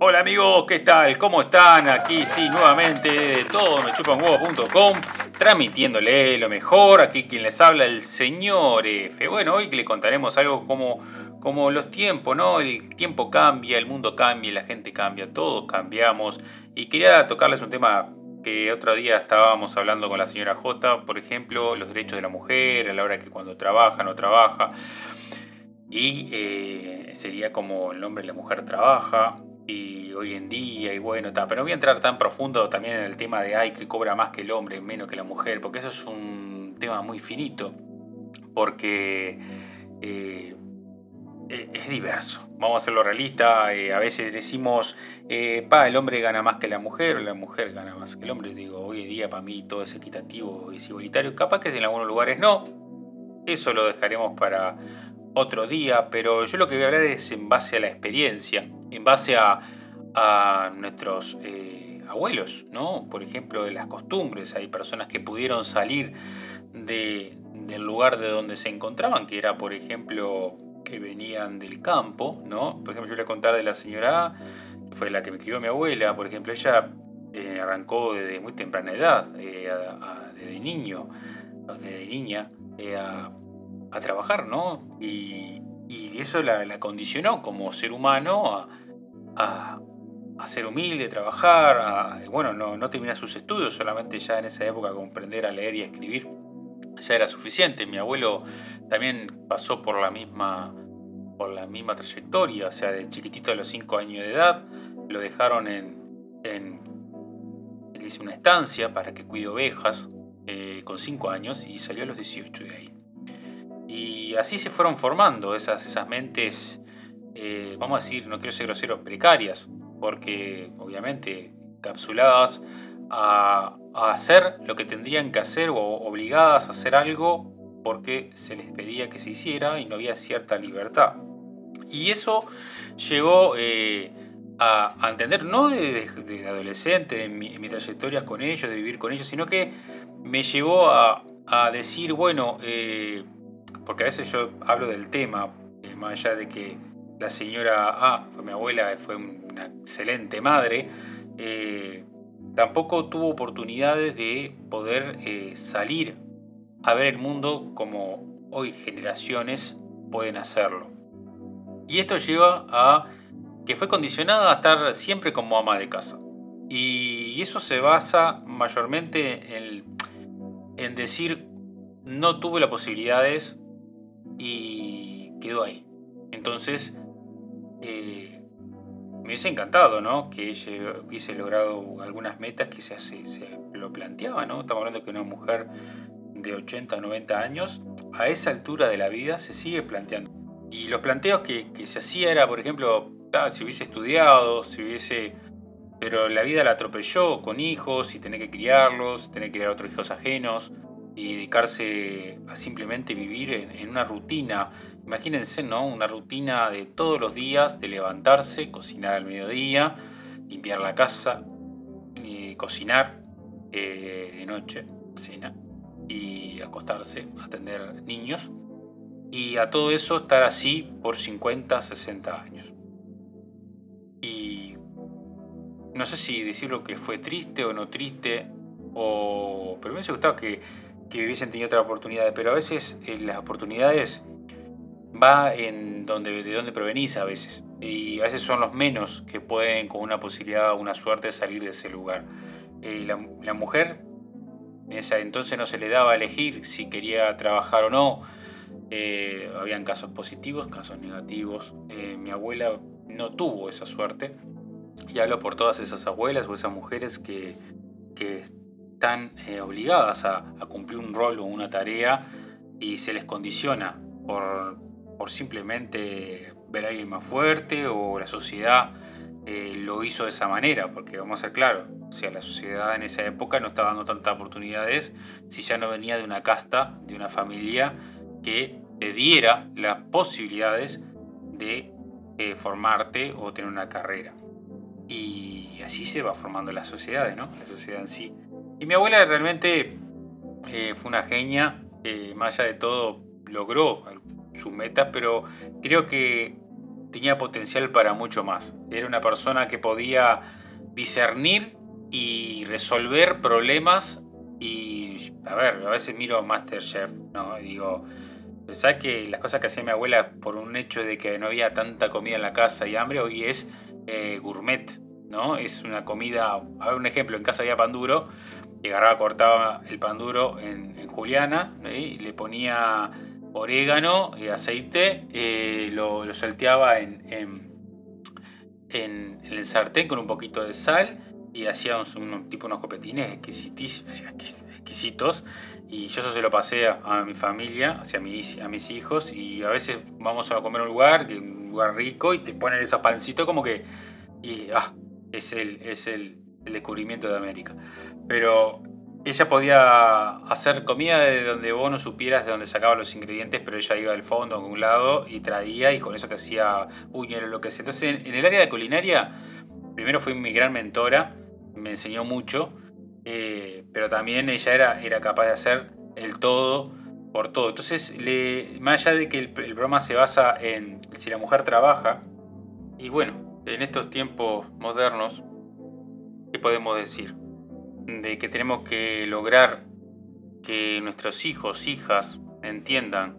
Hola amigos, ¿qué tal? ¿Cómo están? Aquí sí, nuevamente de todo mechupanhuevo.com, transmitiéndole lo mejor. Aquí quien les habla, el señor F. Bueno, hoy le contaremos algo como, como los tiempos, ¿no? El tiempo cambia, el mundo cambia, la gente cambia, todos cambiamos. Y quería tocarles un tema que otro día estábamos hablando con la señora J, por ejemplo, los derechos de la mujer, a la hora que cuando trabaja, no trabaja. Y eh, sería como el hombre y la mujer trabaja, y hoy en día, y bueno, pero no voy a entrar tan profundo también en el tema de, ay, que cobra más que el hombre, menos que la mujer, porque eso es un tema muy finito, porque eh, e, es diverso. Vamos a hacerlo realista, eh, a veces decimos, eh, pa, el hombre gana más que la mujer, o la mujer gana más que el hombre, digo, hoy en día para mí todo es equitativo y igualitario, capaz que en algunos lugares no, eso lo dejaremos para otro día, pero yo lo que voy a hablar es en base a la experiencia en base a, nuestros eh, abuelos, ¿no? Por ejemplo, de las costumbres. Hay personas que pudieron salir del lugar de donde se encontraban, que era, por ejemplo, que venían del campo, ¿no? Por ejemplo, yo voy a contar de la señora A, que fue la que me crió mi abuela, por ejemplo, ella eh, arrancó desde muy temprana edad, eh, desde niño, desde niña, a, trabajar, ¿no? Y, y eso la, condicionó como ser humano a, ser humilde, trabajar, bueno, no, terminar sus estudios, solamente ya en esa época comprender a leer y a escribir ya era suficiente. Mi abuelo también pasó por la misma, por la misma trayectoria, o sea, de chiquitito a los 5 años de edad, lo dejaron en, en hice una estancia para que cuide ovejas eh, con 5 años y salió a los 18 de ahí. Y así se fueron formando esas, esas mentes, eh, vamos a decir, no quiero ser grosero, precarias, porque obviamente capsuladas a, hacer lo que tendrían que hacer o obligadas a hacer algo porque se les pedía que se hiciera y no había cierta libertad. Y eso llegó eh, a, entender, no de, adolescente, de mi, mis trayectorias con ellos, de vivir con ellos, sino que me llevó a, decir, bueno, eh, porque a veces yo hablo del tema, eh, más allá de que la señora A, fue mi abuela, fue una excelente madre, eh, tampoco tuvo oportunidades de poder eh, salir a ver el mundo como hoy generaciones pueden hacerlo. Y esto lleva a que fue condicionada a estar siempre como ama de casa. Y eso se basa mayormente en, en decir, no tuve las posibilidades y quedó ahí. Entonces, eh, me hubiese encantado, ¿no? Que ella hubiese logrado algunas metas que se, se lo planteaba, ¿no? Estamos hablando que una mujer de 80 90 años, a esa altura de la vida, se sigue planteando. Y los planteos que, se hacía era, por ejemplo, si hubiese estudiado, si hubiese... Pero la vida la atropelló con hijos y tener que criarlos, tener que criar otros hijos ajenos y dedicarse a simplemente vivir en, una rutina. Imagínense, ¿no? Una rutina de todos los días, de levantarse, cocinar al mediodía, limpiar la casa, y cocinar eh, de noche, cena, y acostarse, atender niños. Y a todo eso estar así por 50, 60 años. Y no sé si decirlo que fue triste o no triste, o... pero me hubiese gustado que que hubiesen tenido otra oportunidad, pero a veces eh, las oportunidades va en donde, de dónde provenís a veces. Y a veces son los menos que pueden con una posibilidad, una suerte salir de ese lugar. Eh, la, mujer en ese entonces no se le daba a elegir si quería trabajar o no. Eh, habían casos positivos, casos negativos. mi abuela no tuvo esa suerte. Y hablo por todas esas abuelas o esas mujeres que, que están eh, obligadas a, cumplir un rol o una tarea y se les condiciona por, por simplemente ver a alguien más fuerte o la sociedad eh, lo hizo de esa manera, porque vamos a ser claros, o sea, la sociedad en esa época no estaba dando tantas oportunidades si ya no venía de una casta, de una familia que te diera las posibilidades de eh, formarte o tener una carrera. Y así se va formando la sociedad, ¿no? La sociedad en sí. Y mi abuela realmente eh, fue una genia, eh, más allá de todo logró su meta, pero creo que tenía potencial para mucho más. Era una persona que podía discernir y resolver problemas y, a ver, a veces miro Masterchef, ¿no? Y digo, pensás que las cosas que hacía mi abuela por un hecho de que no había tanta comida en la casa y hambre, hoy es eh, gourmet, ¿no? Es una comida, a ver un ejemplo, en casa había pan duro, y agarraba, cortaba el pan duro en, juliana, le ponía orégano y aceite, eh, lo, salteaba en, el sartén con un poquito de sal y hacía un, tipo unos copetines exquisitos. Y yo eso se lo pasé a, mi familia, hacia mis, a mis hijos. Y a veces vamos a comer un lugar, un lugar rico y te ponen esos pancitos como que y ah, es el, es el, el descubrimiento de América. Pero ella podía hacer comida de donde vos no supieras de dónde sacaba los ingredientes, pero ella iba al fondo a un lado y traía y con eso te hacía uña lo que sea. Entonces, en, el área de culinaria, primero fue mi gran mentora, me enseñó mucho, eh, pero también ella era, era capaz de hacer el todo por todo. Entonces, le, más allá de que el, el programa se basa en si la mujer trabaja, y bueno, en estos tiempos modernos, ¿qué podemos decir? de que tenemos que lograr que nuestros hijos, hijas, entiendan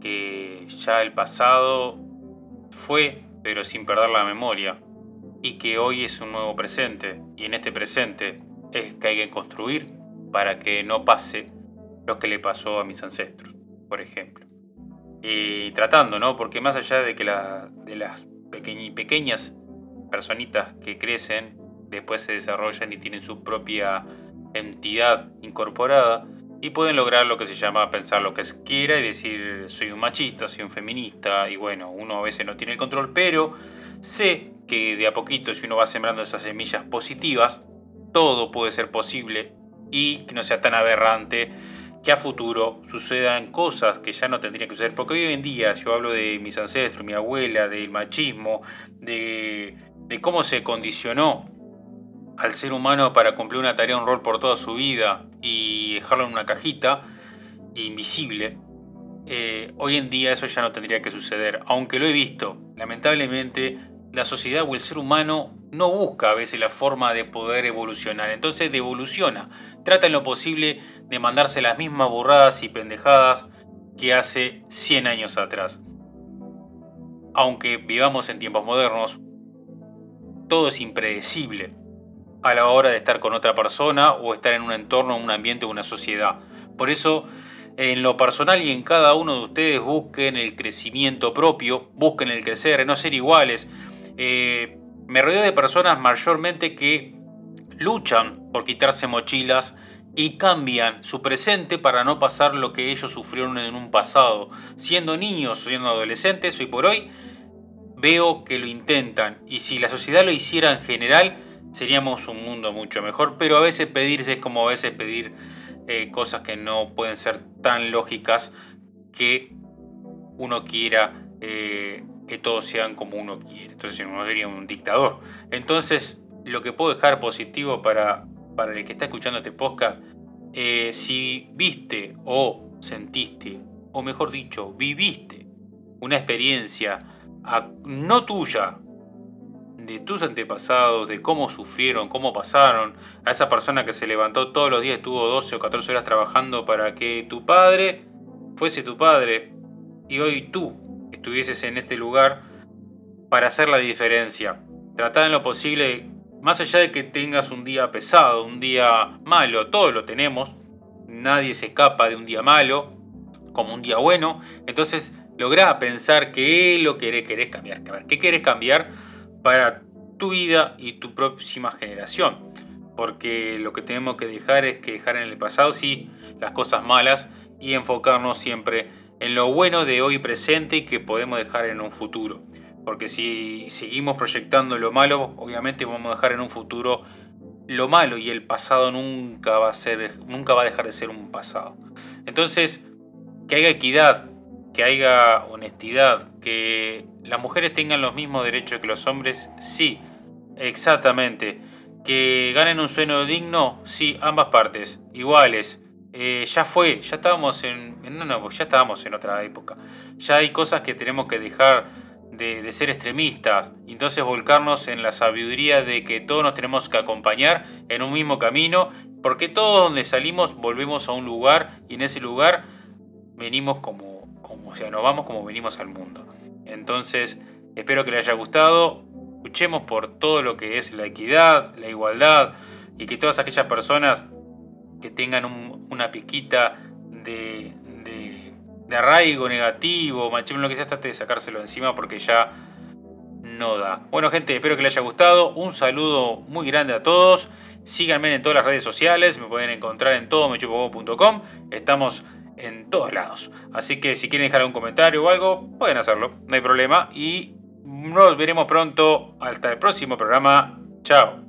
que ya el pasado fue, pero sin perder la memoria, y que hoy es un nuevo presente, y en este presente es que hay que construir para que no pase lo que le pasó a mis ancestros, por ejemplo. Y tratando, ¿no? Porque más allá de que la, de las pequeñas personitas que crecen después se desarrollan y tienen su propia entidad incorporada y pueden lograr lo que se llama pensar lo que quiera y decir soy un machista, soy un feminista y bueno, uno a veces no tiene el control, pero sé que de a poquito si uno va sembrando esas semillas positivas, todo puede ser posible y que no sea tan aberrante que a futuro sucedan cosas que ya no tendrían que suceder. Porque hoy en día yo hablo de mis ancestros, mi abuela, del machismo, de, de cómo se condicionó al ser humano para cumplir una tarea, un rol por toda su vida y dejarlo en una cajita invisible, eh, hoy en día eso ya no tendría que suceder. Aunque lo he visto, lamentablemente la sociedad o el ser humano no busca a veces la forma de poder evolucionar. Entonces devoluciona. Trata en lo posible de mandarse las mismas burradas y pendejadas que hace 100 años atrás. Aunque vivamos en tiempos modernos, todo es impredecible a la hora de estar con otra persona o estar en un entorno, un ambiente o una sociedad. Por eso, en lo personal y en cada uno de ustedes busquen el crecimiento propio, busquen el crecer, no ser iguales. Eh, me rodeo de personas mayormente que luchan por quitarse mochilas y cambian su presente para no pasar lo que ellos sufrieron en un pasado. Siendo niños, siendo adolescentes, hoy por hoy, veo que lo intentan. Y si la sociedad lo hiciera en general, seríamos un mundo mucho mejor, pero a veces pedirse es como a veces pedir eh, cosas que no pueden ser tan lógicas que uno quiera eh, que todos sean como uno quiere. Entonces uno sería un dictador. Entonces, lo que puedo dejar positivo para, para el que está escuchando este podcast, eh, si viste o sentiste, o mejor dicho, viviste una experiencia no tuya, de tus antepasados, de cómo sufrieron, cómo pasaron, a esa persona que se levantó todos los días, estuvo 12 o 14 horas trabajando para que tu padre fuese tu padre y hoy tú estuvieses en este lugar para hacer la diferencia. Tratar en lo posible, más allá de que tengas un día pesado, un día malo, todos lo tenemos, nadie se escapa de un día malo, como un día bueno, entonces lográ pensar qué lo que querés cambiar. ¿Qué querés cambiar? Para tu vida y tu próxima generación. Porque lo que tenemos que dejar es que dejar en el pasado, sí, las cosas malas y enfocarnos siempre en lo bueno de hoy presente y que podemos dejar en un futuro. Porque si seguimos proyectando lo malo, obviamente vamos a dejar en un futuro lo malo y el pasado nunca va a ser, nunca va a dejar de ser un pasado. Entonces, que haya equidad, que haya honestidad, que las mujeres tengan los mismos derechos que los hombres, sí, exactamente. Que ganen un sueño digno, sí, ambas partes, iguales. Eh, ya fue, ya estábamos en, no, no, ya estábamos en otra época. Ya hay cosas que tenemos que dejar de, ser extremistas, entonces volcarnos en la sabiduría de que todos nos tenemos que acompañar en un mismo camino, porque todos donde salimos volvemos a un lugar y en ese lugar venimos como o sea, nos vamos como venimos al mundo. Entonces, espero que les haya gustado, luchemos por todo lo que es la equidad, la igualdad y que todas aquellas personas que tengan una piquita de, arraigo negativo, machismo, lo que sea, trate de sacárselo encima porque ya no da. Bueno, gente, espero que les haya gustado. Un saludo muy grande a todos. Síganme en todas las redes sociales. Me pueden encontrar en todomechupogo.com. Estamos en todos lados. Así que si quieren dejar un comentario o algo, pueden hacerlo. No hay problema. Y nos veremos pronto. Hasta el próximo programa. Chao.